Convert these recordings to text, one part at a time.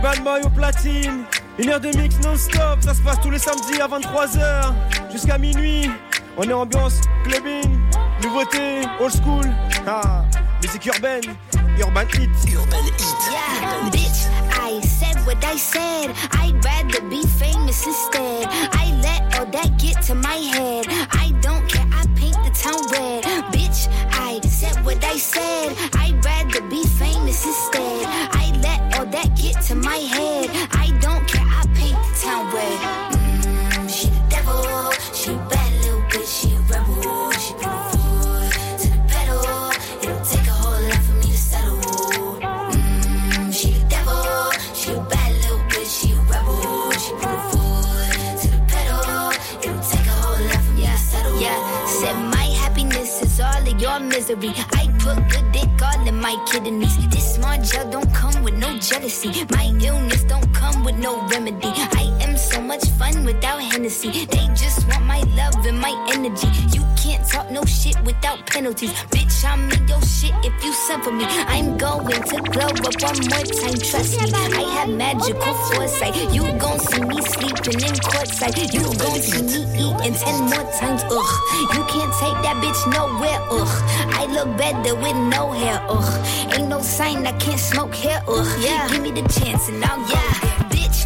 Boy au platine. Une heure de mix non-stop, ça se passe tous les samedis à 23h jusqu'à minuit. On est ambiance clubbing, nouveauté, old school. Ah, musique urbaine, urban hit. Urban hit. Yeah, bitch, I said what I said. I'd rather be famous instead. I let all that get to my head. I don't care, I paint the town red. Bitch, I said what I said. Misery. I put good dick all in my kidneys. This small gel don't come with no jealousy. My illness don't come with no remedy. I am so much fun without Hennessy. They just want my love and my energy. You can't talk no shit without penalties. Bitch, I'm in your shit if you send for me. I'm going to blow up one more time. Trust me, I have magical foresight. You gon' see me sleeping in courtside. You gon' see me eating ten more times. Ugh, you can't take that bitch nowhere. Ugh, I look better with no hair. Ugh, ain't no sign I can't smoke hair. Ugh, yeah, give me the chance and I'll yeah. Bitch,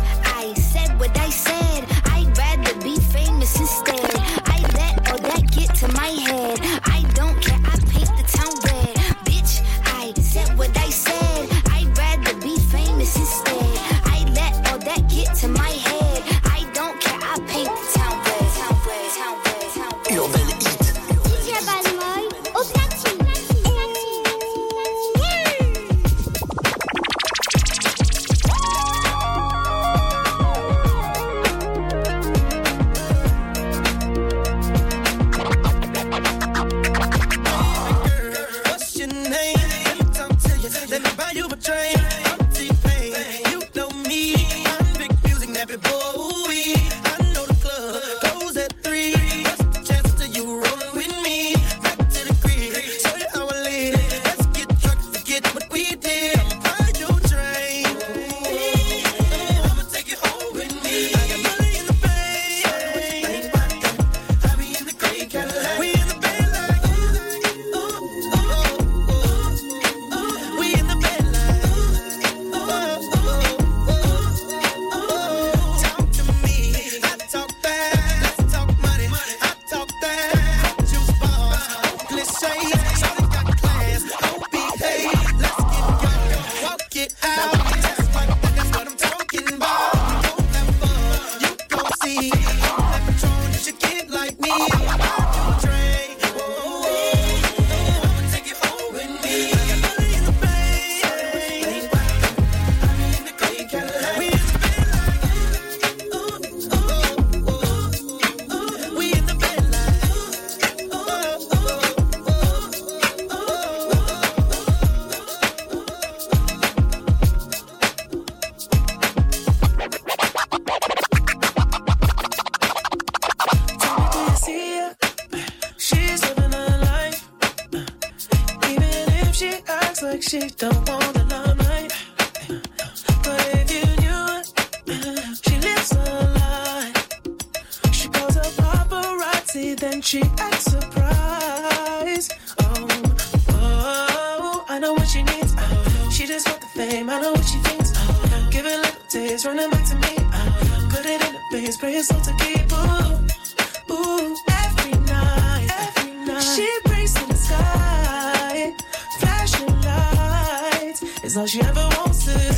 fame. I know what she thinks. Oh, give it a little taste, running back to me. Oh, put it in the base, pray all to keep. Ooh, ooh, every night, every night. She prays to the sky, flashing lights. It's all she ever wants to do.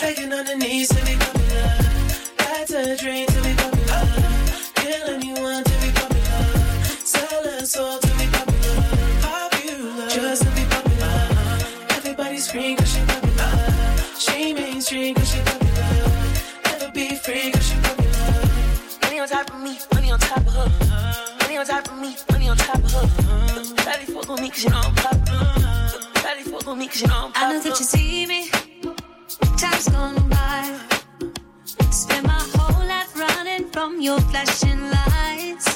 Taking on the knees to be popular. That's a dream to be popular. Kill anyone to be popular. Sell her soul to be popular. Popular, just to be popular. Everybody scream cause she popular. Mainstream cause she popular. Never be free cause she popular. Money on top of me, money on top of her. Money on top of me, money on top of her. Daddy fuck on me cause you know I'm popular. Daddy fuck on me cause you know I'm I know that you see me. Time's gone by. Spend my whole life running from your flashing lights.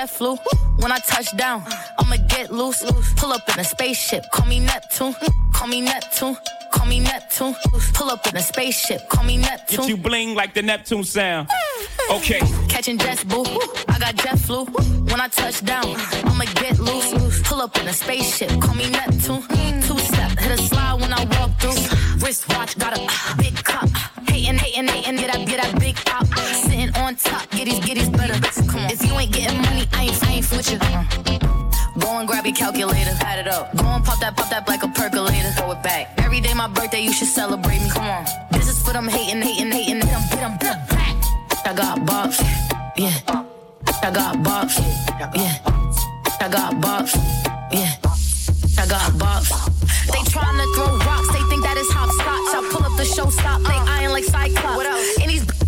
Jet flu. When I touch down, I'ma get loose. Pull up in a spaceship. Call me Neptune. Call me Neptune. Call me Neptune. Pull up in a spaceship. Call me Neptune. Get you bling like the Neptune sound. Okay. Catching jets, boo. I got jet flu. When I touch down, I'ma get loose. Pull up in a spaceship. Call me Neptune. Two step. Hit a slide when I walk through. Wristwatch got a big cup. Hating, hating, hating. Get that, get that big top. Top. Get get better. Come on. If you ain't getting money, I ain't, I ain't with you. Uh. Go and grab your calculator. Add it up. Go and pop that, pop that like a percolator. Throw it back. Every day my birthday, you should celebrate me. Come on. This is for them hating, hating, hating. Hit them, hit them, hit 'em back. I got box. Yeah. I got box. Yeah. I got box. Yeah. I got box. They tryna throw rocks. They think that is hopscotch. I pull up the show stop. They eyeing like Cyclops. What else? And these they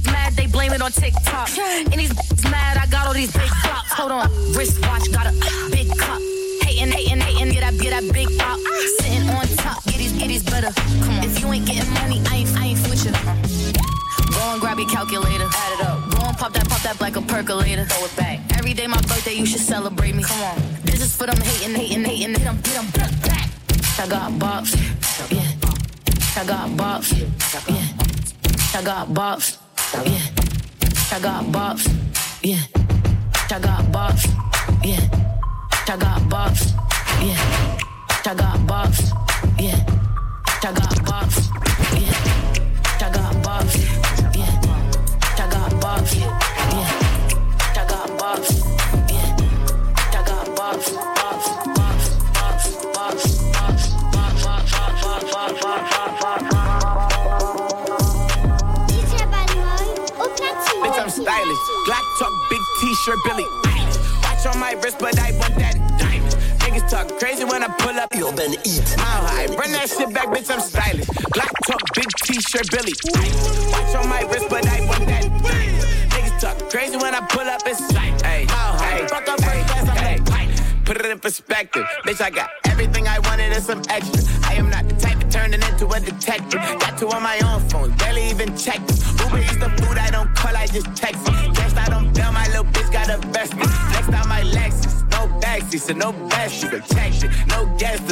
blame it on TikTok. And these mad, I got all these big props. Hold on. Wristwatch got a big cup. Hating, hating, hating. Get that, get that big pop. Sitting on top. Get these, get these better. Come on. If you ain't getting money, I ain't, I ain't with you. Go and grab your calculator. Add it up. Go and pop that, pop that like a percolator. Throw it back. Every day my birthday, you should celebrate me. Come on. This is for them hating, hating, hating. Hit them, hit them, back. I got box. Yeah. I got box. Yeah. I got box. Yeah. I got box. Yeah. I got box. Yeah. I got box. Yeah. I got box. Yeah. I got box. Yeah. I got box. Yeah. I got box. Yeah. Back, bitch, I'm stylish. Glock talk, big t-shirt, Billy Watch on my wrist, but I want that. Niggas talk crazy when I pull up, hey, mile. Fuck up first class, I'm the. Put it in perspective. Bitch, I got everything I wanted and some extra. I am not the type to turn it into a detective. Got two on my own phone, barely even them. Uber eats the food I don't call, I just text. Guess I don't bail, my little bitch got a vest. Next time my Lexus, no backseat, so no best, you protect it. No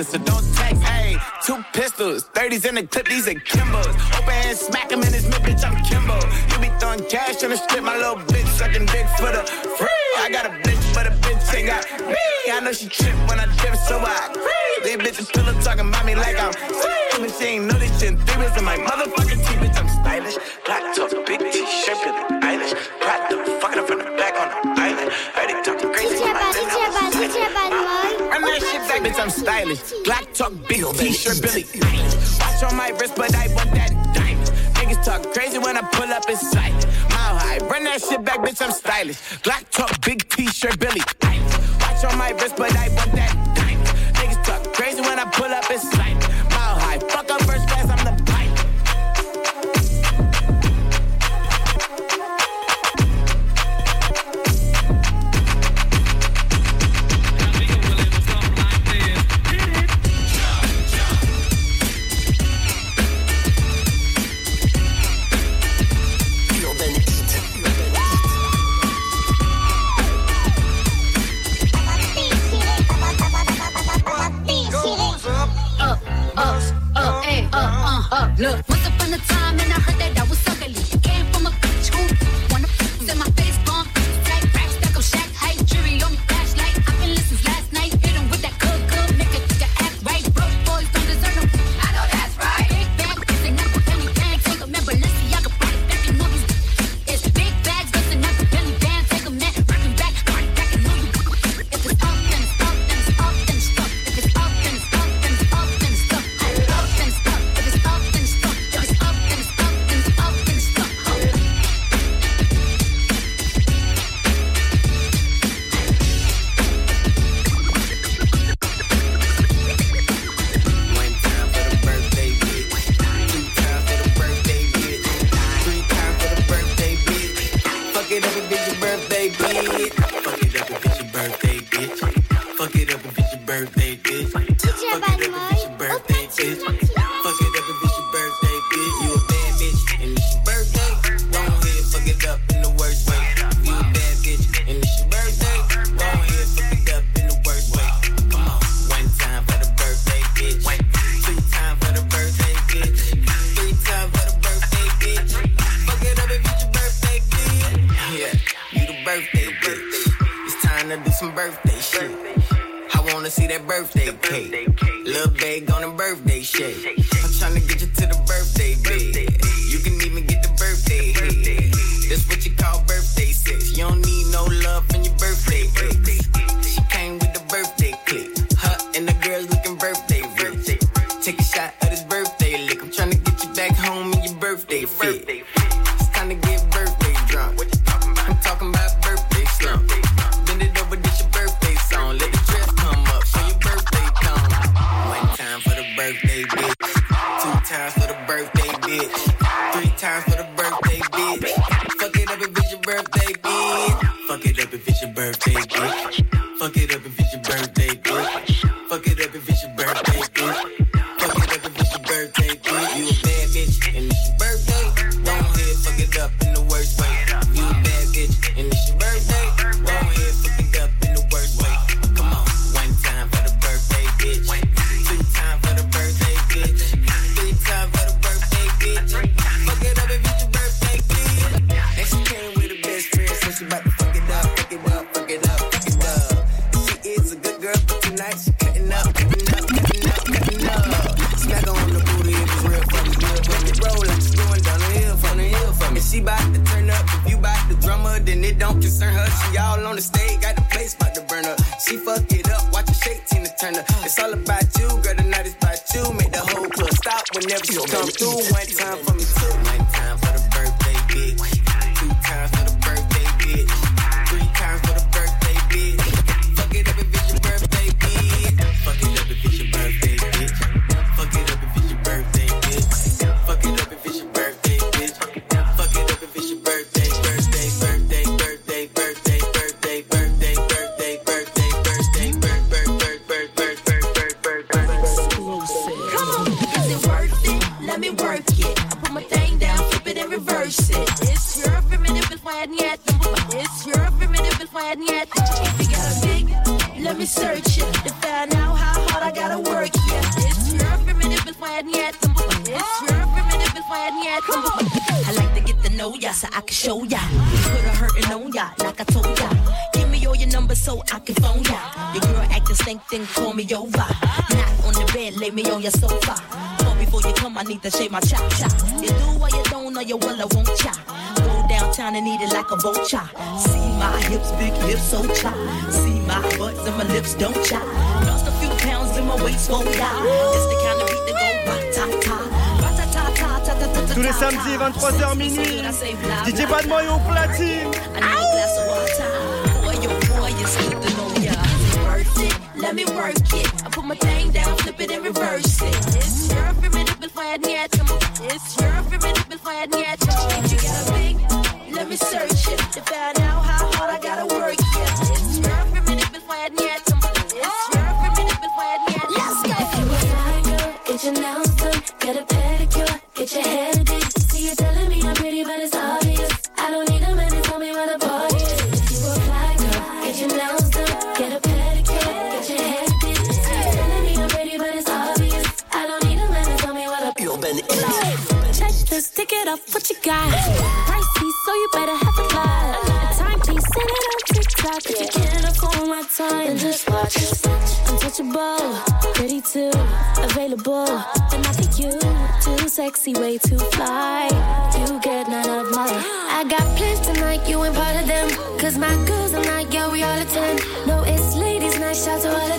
list, so don't text. Hey, two pistols, 30s in the clip, these are Kimbos. Open hand, smack him in his mid, bitch, I'm Kimbo. You be throwing cash on the strip, my little bitch sucking dick for the free. I got a bitch, but a bitch ain't got me. I know she trip when I trip, so I free. These bitches still up talking about me like I'm free. But she ain't know this shit. Three was in my motherfucking teeth, bitch, I'm stylish. Black top, big t-shirt, Billie Eilish. Pride the fucking up from the back on the island. Heard they talking crazy. DJ when I Bal, didn't DJ know Bal, I was DJ Badmoy Run au that shit back, platine. bitch, I'm stylish. Black talk, big t-shirt, Billy. Watch on my wrist, but I want that diamond. Niggas talk crazy when I pull up in sight. Mile high, run that shit back, bitch, I'm stylish. Black talk, big t-shirt, Billy. But I Look, once upon a time, and I heard that Fuck it up if it's your birthday, bitch. Fuck it up if it's your birthday, bitch. Fuck it up if it's your birthday, bitch. You a bad bitch and it's your birthday. Go ahead, fuck it up in the worst way. You a bad bitch and it's your birthday. Go ahead, fuck it up in the worst way. Come on, one time for the birthday, bitch. Two times for the birthday, bitch. Three times for the birthday, bitch. Fuck it up if it's your birthday, bitch. Yeah, you the birthday bitch. It's time to do some birthday shit. I wanna see that birthday cake. Little bag on the birthday shake. I'm tryna get you to the birthday bed. You can even get the birthday head. That's what you call birthday sex. You don't need no love in your birthday ex. Bitch. Three times for the birthday bitch. Fuck it up if it's your birthday bitch. Fuck it up if it's your birthday bitch. Fuck it up if it's your birthday fuck it up, watch her shake, Tina Turner. It's all about you, girl, the night is about you. Make the whole club stop whenever she come through. One time for me too. One time for the birthday ya so I can show ya. Put a hurtin' on ya like I told ya. Give me all your numbers so I can phone ya. Your girl acting stink, then call me over. Not on the bed, lay me on your sofa. Call before you come, I need to shave my chop chop. You do what you don't, or you will, I won't chop. Go downtown and eat it like a vulture. See my hips, big hips, so chop. See my butts and my lips don't chop. Lost a few pounds in my waist, won't. It's the kind of beat that go ra-ta-ta. Tous les samedis 23h minuit DJ Badman au platine Let me work it. I put my thing down, flip it and reverse it. It's your before I to move. It's your before I to move. Let me search it to find out how hard I This, stick it up, what you got? Pricey, so you better have a lot. A timepiece, send it on TikTok. If you can't afford my time, then just watch. Untouchable, pretty too, available, but not for you. Too sexy, way too fly. You get none of my. I got plans tonight, you ain't part of them. Cause my girls are not, yeah, we all attend. No, it's ladies' night, shout to all